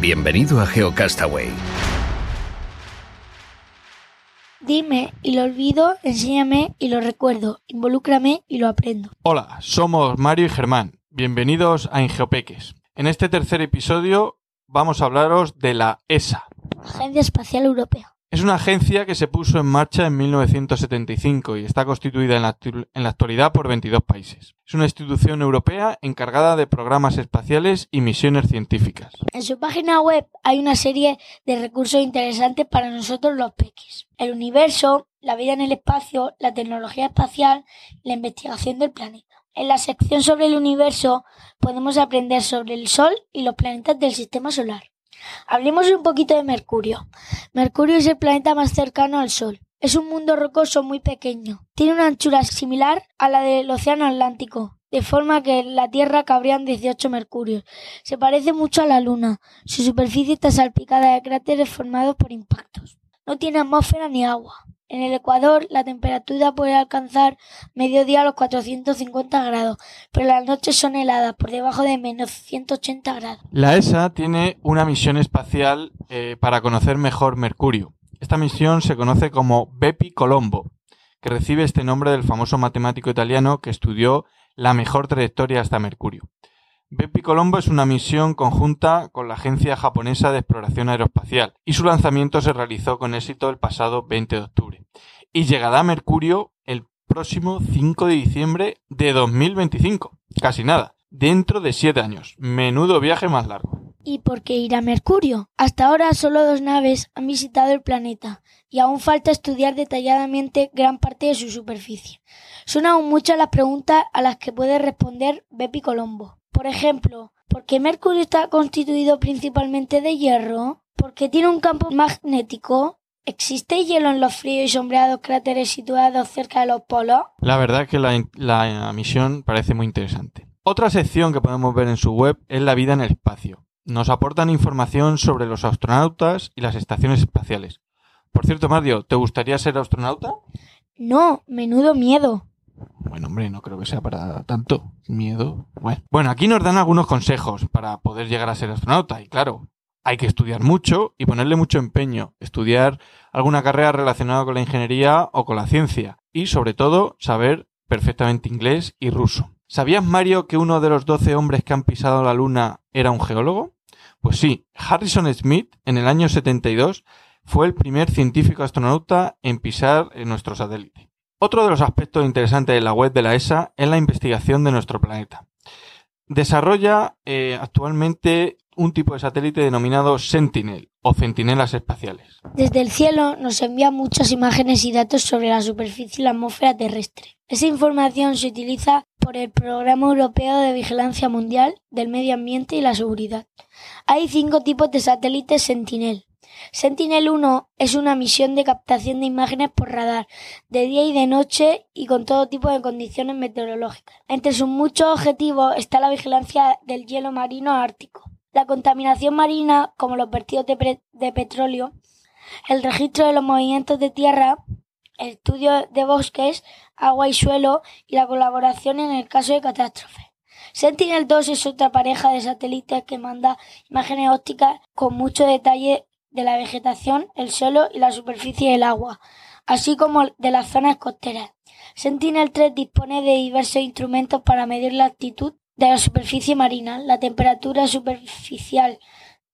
Bienvenido a GeoCastaway. Dime y lo olvido, enséñame y lo recuerdo, involúcrame y lo aprendo. Hola, somos Mario y Germán. Bienvenidos a Ingeopeques. En este tercer episodio vamos a hablaros de la ESA. Agencia Espacial Europea. Es una agencia que se puso en marcha en 1975 y está constituida en la, en la, actualidad por 22 países. Es una institución europea encargada de programas espaciales y misiones científicas. En su página web hay una serie de recursos interesantes para nosotros los peques. El universo, la vida en el espacio, la tecnología espacial, la investigación del planeta. En la sección sobre el universo podemos aprender sobre el Sol y los planetas del sistema solar. Hablemos un poquito de Mercurio. Mercurio es el planeta más cercano al Sol. Es un mundo rocoso muy pequeño. Tiene una anchura similar a la del Océano Atlántico, de forma que en la Tierra cabrían 18 Mercurios. Se parece mucho a la Luna. Su superficie está salpicada de cráteres formados por impactos. No tiene atmósfera ni agua. En el Ecuador la temperatura puede alcanzar mediodía a los 450 grados, pero las noches son heladas por debajo de menos 180 grados. La ESA tiene una misión espacial eh, para conocer mejor Mercurio. Esta misión se conoce como Bepi Colombo, que recibe este nombre del famoso matemático italiano que estudió la mejor trayectoria hasta Mercurio. Bepi Colombo es una misión conjunta con la Agencia Japonesa de Exploración Aeroespacial y su lanzamiento se realizó con éxito el pasado 20 de octubre y llegará a Mercurio el próximo 5 de diciembre de 2025. Casi nada. Dentro de 7 años. Menudo viaje más largo. ¿Y por qué ir a Mercurio? Hasta ahora solo dos naves han visitado el planeta y aún falta estudiar detalladamente gran parte de su superficie. Son aún muchas las preguntas a las que puede responder Bepi Colombo. Por ejemplo, ¿por qué Mercurio está constituido principalmente de hierro? ¿Por qué tiene un campo magnético? ¿Existe hielo en los fríos y sombreados cráteres situados cerca de los polos? La verdad es que la, la, misión parece muy interesante. Otra sección que podemos ver en su web es la vida en el espacio. Nos aportan información sobre los astronautas y las estaciones espaciales. Por cierto, Mario, ¿te gustaría ser astronauta? No, menudo miedo. Bueno, hombre, no creo que sea para tanto miedo. Bueno. bueno, aquí nos dan algunos consejos para poder llegar a ser astronauta. Y claro, hay que estudiar mucho y ponerle mucho empeño. Estudiar alguna carrera relacionada con la ingeniería o con la ciencia. Y sobre todo, saber perfectamente inglés y ruso. ¿Sabías, Mario, que uno de los 12 hombres que han pisado la Luna era un geólogo? Pues sí, Harrison Smith, en el año 72, fue el primer científico astronauta en pisar en nuestro satélite. Otro de los aspectos interesantes de la web de la ESA es la investigación de nuestro planeta. Desarrolla eh, actualmente un tipo de satélite denominado Sentinel o centinelas espaciales. Desde el cielo nos envía muchas imágenes y datos sobre la superficie y la atmósfera terrestre. Esa información se utiliza por el Programa Europeo de Vigilancia Mundial del Medio Ambiente y la Seguridad. Hay cinco tipos de satélites Sentinel. Sentinel-1 es una misión de captación de imágenes por radar, de día y de noche y con todo tipo de condiciones meteorológicas. Entre sus muchos objetivos está la vigilancia del hielo marino ártico, la contaminación marina, como los vertidos de, petróleo, el registro de los movimientos de tierra, el estudio de bosques, agua y suelo y la colaboración en el caso de catástrofes. Sentinel-2 es otra pareja de satélites que manda imágenes ópticas con mucho detalle de la vegetación, el suelo y la superficie del agua, así como de las zonas costeras. Sentinel-3 dispone de diversos instrumentos para medir la altitud de la superficie marina, la temperatura superficial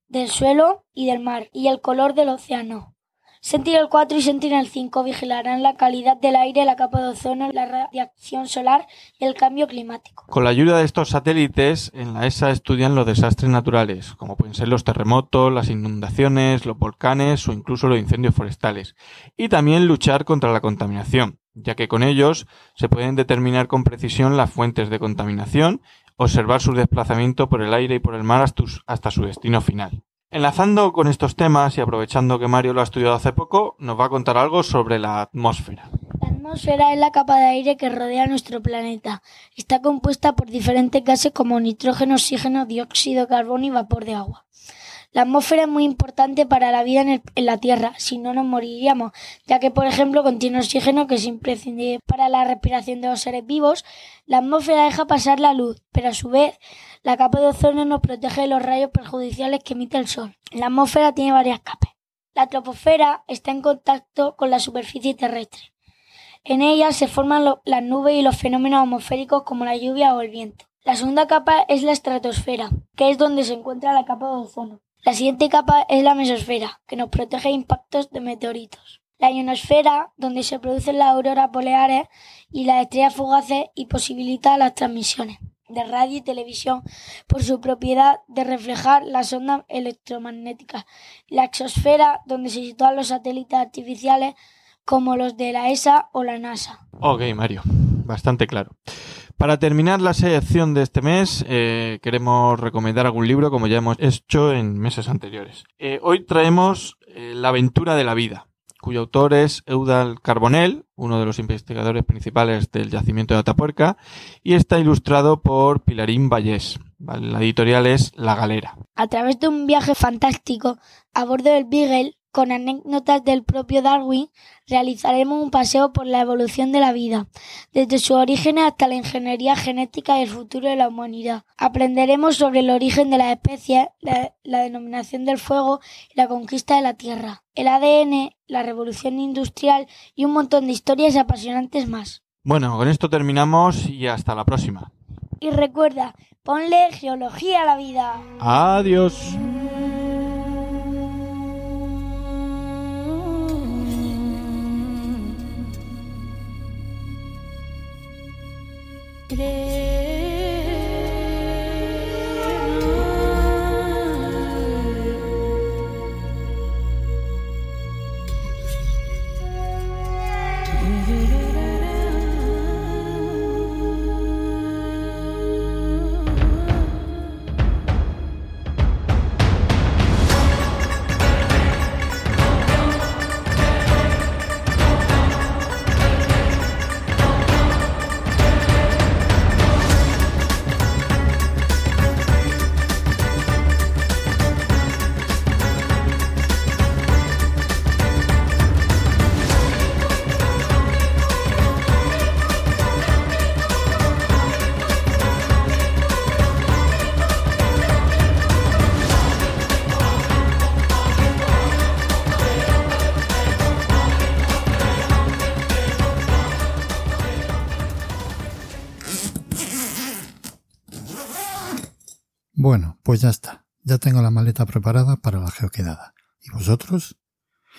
del suelo y del mar y el color del océano. Sentinel 4 y Sentinel 5 vigilarán la calidad del aire, la capa de ozono, la radiación solar y el cambio climático. Con la ayuda de estos satélites, en la ESA estudian los desastres naturales, como pueden ser los terremotos, las inundaciones, los volcanes o incluso los incendios forestales, y también luchar contra la contaminación. ya que con ellos se pueden determinar con precisión las fuentes de contaminación, observar su desplazamiento por el aire y por el mar hasta su destino final. Enlazando con estos temas y aprovechando que Mario lo ha estudiado hace poco, nos va a contar algo sobre la atmósfera. La atmósfera es la capa de aire que rodea nuestro planeta. Está compuesta por diferentes gases como nitrógeno, oxígeno, dióxido de carbono y vapor de agua. La atmósfera es muy importante para la vida en, la Tierra, si no nos moriríamos, ya que, por ejemplo, contiene oxígeno que es imprescindible para la respiración de los seres vivos. La atmósfera deja pasar la luz, pero a su vez la capa de ozono nos protege de los rayos perjudiciales que emite el Sol. La atmósfera tiene varias capas. La troposfera está en contacto con la superficie terrestre. En ella se forman las nubes y los fenómenos atmosféricos como la lluvia o el viento. La segunda capa es la estratosfera, que es donde se encuentra la capa de ozono. La siguiente capa es la mesosfera, que nos protege de impactos de meteoritos. La ionosfera, donde se producen las auroras boreales y las estrellas fugaces y posibilita las transmisiones de radio y televisión por su propiedad de reflejar las ondas electromagnéticas. La exosfera, donde se sitúan los satélites artificiales como los de la ESA o la NASA. Ok, Mario, bastante claro. Para terminar la selección de este mes, eh, queremos recomendar algún libro, como ya hemos hecho en meses anteriores. Eh, hoy traemos eh, La aventura de la vida, cuyo autor es Eudal Carbonell, uno de los investigadores principales del yacimiento de Atapuerca, y está ilustrado por Pilarín Vallés. La editorial es La Galera. A través de un viaje fantástico a bordo del Beagle, con anécdotas del propio Darwin, realizaremos un paseo por la evolución de la vida, desde sus orígenes hasta la ingeniería genética y el futuro de la humanidad. Aprenderemos sobre el origen de las especies, la, la denominación del fuego y la conquista de la Tierra, el ADN, la revolución industrial y un montón de historias apasionantes más. Bueno, con esto terminamos y hasta la próxima. Y recuerda, ponle geología a la vida. Adiós. Bueno, pues ya está. Ya tengo la maleta preparada para la geoquedada. ¿Y vosotros?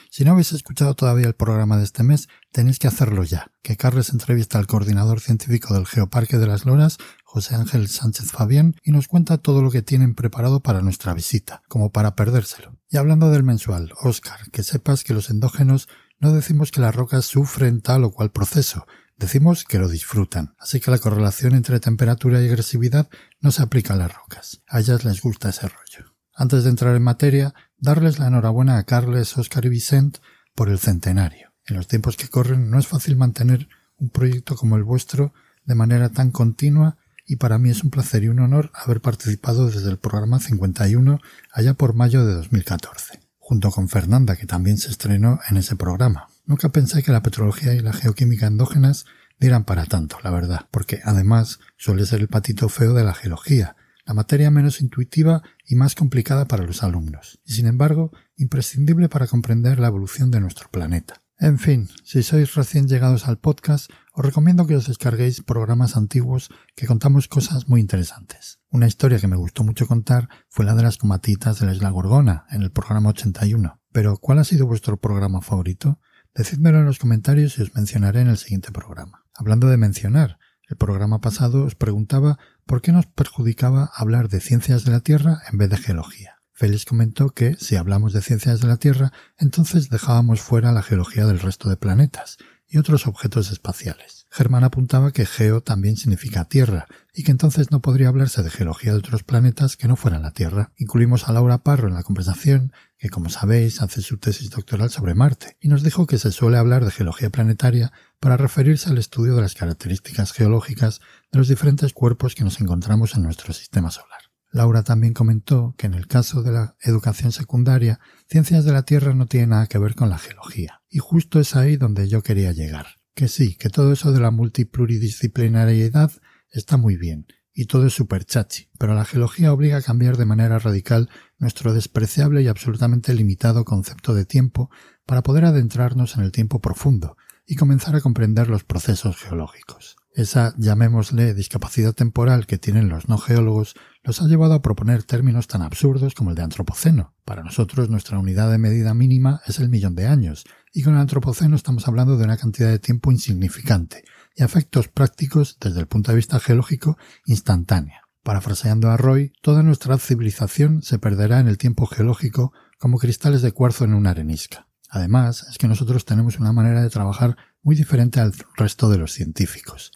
Si no habéis escuchado todavía el programa de este mes, tenéis que hacerlo ya, que Carles entrevista al coordinador científico del Geoparque de las Loras, José Ángel Sánchez Fabián, y nos cuenta todo lo que tienen preparado para nuestra visita, como para perdérselo. Y hablando del mensual, Oscar, que sepas que los endógenos no decimos que las rocas sufren tal o cual proceso, Decimos que lo disfrutan, así que la correlación entre temperatura y agresividad no se aplica a las rocas. A ellas les gusta ese rollo. Antes de entrar en materia, darles la enhorabuena a Carles, Oscar y Vicent por el centenario. En los tiempos que corren no es fácil mantener un proyecto como el vuestro de manera tan continua y para mí es un placer y un honor haber participado desde el programa 51 allá por mayo de 2014, junto con Fernanda que también se estrenó en ese programa. Nunca pensé que la petrología y la geoquímica endógenas dieran para tanto, la verdad, porque además suele ser el patito feo de la geología, la materia menos intuitiva y más complicada para los alumnos, y sin embargo imprescindible para comprender la evolución de nuestro planeta. En fin, si sois recién llegados al podcast, os recomiendo que os descarguéis programas antiguos que contamos cosas muy interesantes. Una historia que me gustó mucho contar fue la de las comatitas de la isla Gorgona, en el programa 81. Pero, ¿cuál ha sido vuestro programa favorito? Decídmelo en los comentarios y os mencionaré en el siguiente programa. Hablando de mencionar, el programa pasado os preguntaba por qué nos perjudicaba hablar de ciencias de la Tierra en vez de geología. Félix comentó que, si hablamos de ciencias de la Tierra, entonces dejábamos fuera la geología del resto de planetas, y otros objetos espaciales. Germán apuntaba que geo también significa tierra y que entonces no podría hablarse de geología de otros planetas que no fueran la Tierra. Incluimos a Laura Parro en la conversación, que como sabéis hace su tesis doctoral sobre Marte, y nos dijo que se suele hablar de geología planetaria para referirse al estudio de las características geológicas de los diferentes cuerpos que nos encontramos en nuestro sistema solar. Laura también comentó que en el caso de la educación secundaria, ciencias de la Tierra no tiene nada que ver con la geología. Y justo es ahí donde yo quería llegar. Que sí, que todo eso de la multipluridisciplinariedad está muy bien, y todo es super chachi, pero la geología obliga a cambiar de manera radical nuestro despreciable y absolutamente limitado concepto de tiempo para poder adentrarnos en el tiempo profundo y comenzar a comprender los procesos geológicos. Esa, llamémosle, discapacidad temporal que tienen los no geólogos los ha llevado a proponer términos tan absurdos como el de antropoceno. Para nosotros nuestra unidad de medida mínima es el millón de años, y con el antropoceno estamos hablando de una cantidad de tiempo insignificante y efectos prácticos desde el punto de vista geológico instantánea. Parafraseando a Roy, toda nuestra civilización se perderá en el tiempo geológico como cristales de cuarzo en una arenisca. Además, es que nosotros tenemos una manera de trabajar muy diferente al resto de los científicos.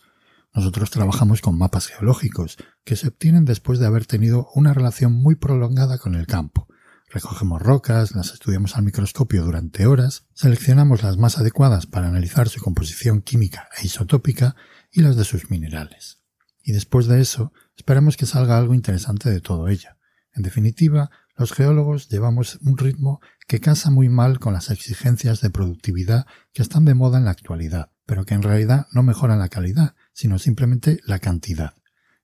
Nosotros trabajamos con mapas geológicos, que se obtienen después de haber tenido una relación muy prolongada con el campo. Recogemos rocas, las estudiamos al microscopio durante horas, seleccionamos las más adecuadas para analizar su composición química e isotópica y las de sus minerales. Y después de eso, esperamos que salga algo interesante de todo ello. En definitiva, los geólogos llevamos un ritmo que casa muy mal con las exigencias de productividad que están de moda en la actualidad, pero que en realidad no mejoran la calidad, sino simplemente la cantidad.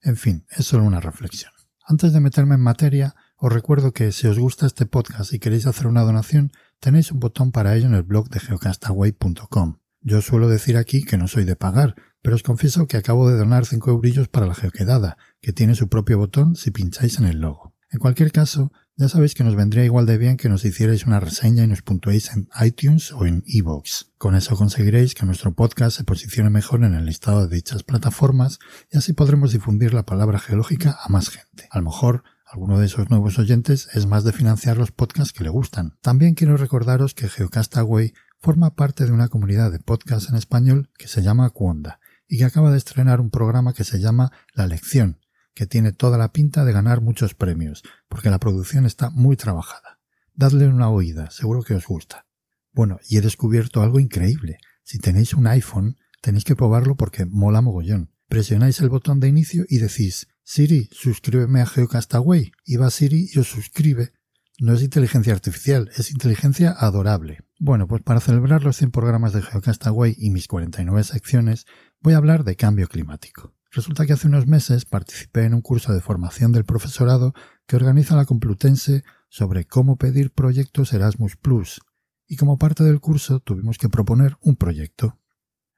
En fin, es solo una reflexión. Antes de meterme en materia, os recuerdo que si os gusta este podcast y queréis hacer una donación, tenéis un botón para ello en el blog de geocastaway.com. Yo suelo decir aquí que no soy de pagar, pero os confieso que acabo de donar 5 eurillos para la geoquedada, que tiene su propio botón si pincháis en el logo. En cualquier caso, ya sabéis que nos vendría igual de bien que nos hicierais una reseña y nos puntuéis en iTunes o en iVoox. Con eso conseguiréis que nuestro podcast se posicione mejor en el listado de dichas plataformas y así podremos difundir la palabra geológica a más gente. A lo mejor alguno de esos nuevos oyentes es más de financiar los podcasts que le gustan. También quiero recordaros que Geocastaway forma parte de una comunidad de podcasts en español que se llama Cuonda y que acaba de estrenar un programa que se llama La Lección, que tiene toda la pinta de ganar muchos premios, porque la producción está muy trabajada. Dadle una oída, seguro que os gusta. Bueno, y he descubierto algo increíble. Si tenéis un iPhone, tenéis que probarlo porque mola mogollón. Presionáis el botón de inicio y decís, Siri, suscríbeme a Geocastaway. Y va Siri y os suscribe. No es inteligencia artificial, es inteligencia adorable. Bueno, pues para celebrar los 100 programas de Geocastaway y mis 49 secciones, voy a hablar de cambio climático. Resulta que hace unos meses participé en un curso de formación del profesorado que organiza la Complutense sobre cómo pedir proyectos Erasmus Plus, y como parte del curso tuvimos que proponer un proyecto.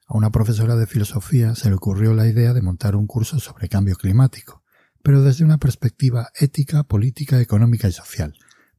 A una profesora de filosofía se le ocurrió la idea de montar un curso sobre cambio climático, pero desde una perspectiva ética, política, económica y social,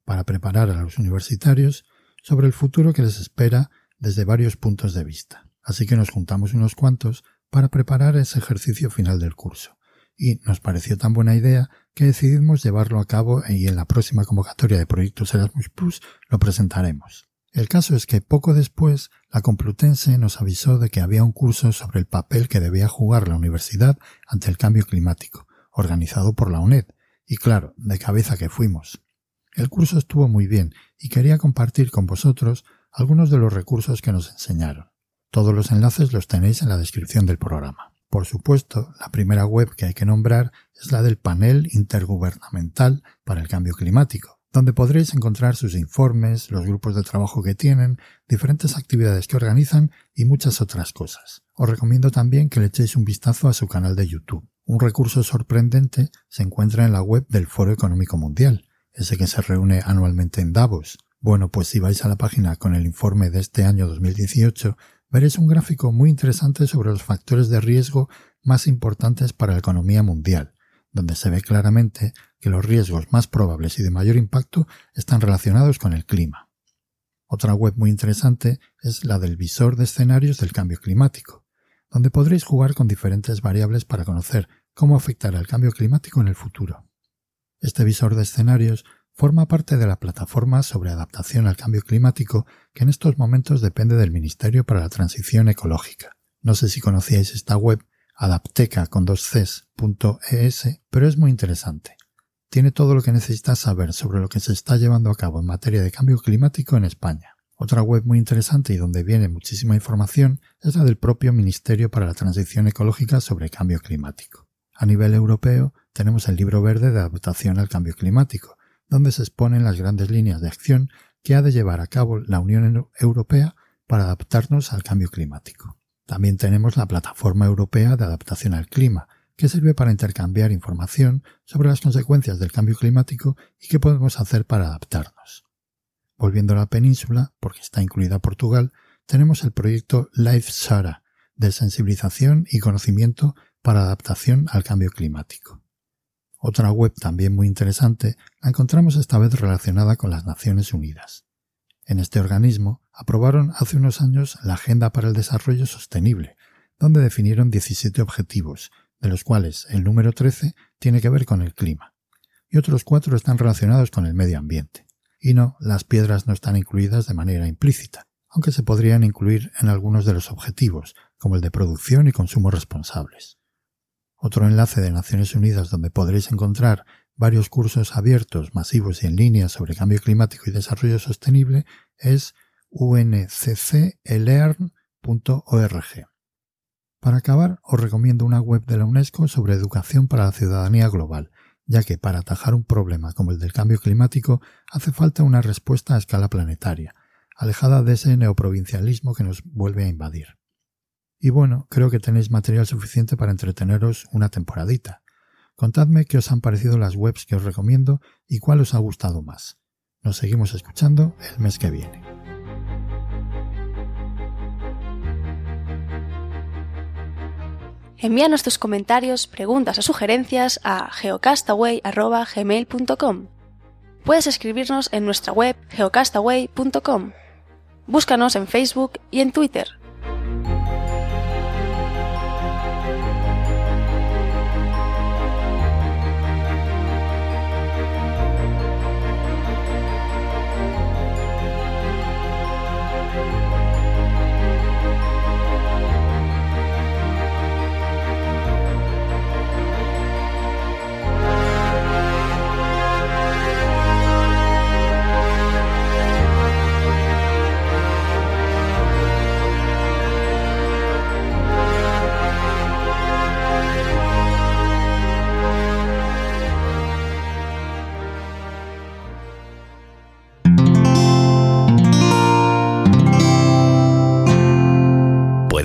para preparar a los universitarios sobre el futuro que les espera desde varios puntos de vista. Así que nos juntamos unos cuantos para preparar ese ejercicio final del curso. Y nos pareció tan buena idea que decidimos llevarlo a cabo y en la próxima convocatoria de proyectos Erasmus Plus lo presentaremos. El caso es que poco después la Complutense nos avisó de que había un curso sobre el papel que debía jugar la universidad ante el cambio climático, organizado por la UNED, y claro, de cabeza que fuimos. El curso estuvo muy bien y quería compartir con vosotros algunos de los recursos que nos enseñaron. Todos los enlaces los tenéis en la descripción del programa. Por supuesto, la primera web que hay que nombrar es la del Panel Intergubernamental para el Cambio Climático, donde podréis encontrar sus informes, los grupos de trabajo que tienen, diferentes actividades que organizan y muchas otras cosas. Os recomiendo también que le echéis un vistazo a su canal de YouTube. Un recurso sorprendente se encuentra en la web del Foro Económico Mundial, ese que se reúne anualmente en Davos. Bueno, pues si vais a la página con el informe de este año 2018, veréis un gráfico muy interesante sobre los factores de riesgo más importantes para la economía mundial, donde se ve claramente que los riesgos más probables y de mayor impacto están relacionados con el clima. Otra web muy interesante es la del visor de escenarios del cambio climático, donde podréis jugar con diferentes variables para conocer cómo afectará el cambio climático en el futuro. Este visor de escenarios forma parte de la plataforma sobre adaptación al cambio climático que en estos momentos depende del Ministerio para la Transición Ecológica. No sé si conocíais esta web, adapteca con dos Cs.es, pero es muy interesante. Tiene todo lo que necesitas saber sobre lo que se está llevando a cabo en materia de cambio climático en España. Otra web muy interesante y donde viene muchísima información es la del propio Ministerio para la Transición Ecológica sobre Cambio Climático. A nivel europeo tenemos el Libro Verde de Adaptación al Cambio Climático, donde se exponen las grandes líneas de acción que ha de llevar a cabo la Unión Europea para adaptarnos al cambio climático. También tenemos la Plataforma Europea de Adaptación al Clima, que sirve para intercambiar información sobre las consecuencias del cambio climático y qué podemos hacer para adaptarnos. Volviendo a la península, porque está incluida Portugal, tenemos el proyecto Life Sara, de sensibilización y conocimiento para adaptación al cambio climático. Otra web también muy interesante la encontramos esta vez relacionada con las Naciones Unidas. En este organismo aprobaron hace unos años la Agenda para el Desarrollo Sostenible, donde definieron 17 objetivos, de los cuales el número 13 tiene que ver con el clima, y otros cuatro están relacionados con el medio ambiente. Y no, las piedras no están incluidas de manera implícita, aunque se podrían incluir en algunos de los objetivos, como el de producción y consumo responsables. Otro enlace de Naciones Unidas donde podréis encontrar varios cursos abiertos, masivos y en línea sobre cambio climático y desarrollo sostenible es unccelearn.org. Para acabar, os recomiendo una web de la UNESCO sobre educación para la ciudadanía global, ya que para atajar un problema como el del cambio climático hace falta una respuesta a escala planetaria, alejada de ese neoprovincialismo que nos vuelve a invadir. Y bueno, creo que tenéis material suficiente para entreteneros una temporadita. Contadme qué os han parecido las webs que os recomiendo y cuál os ha gustado más. Nos seguimos escuchando el mes que viene. Envíanos tus comentarios, preguntas o sugerencias a geocastaway.gmail.com. Puedes escribirnos en nuestra web geocastaway.com. Búscanos en Facebook y en Twitter.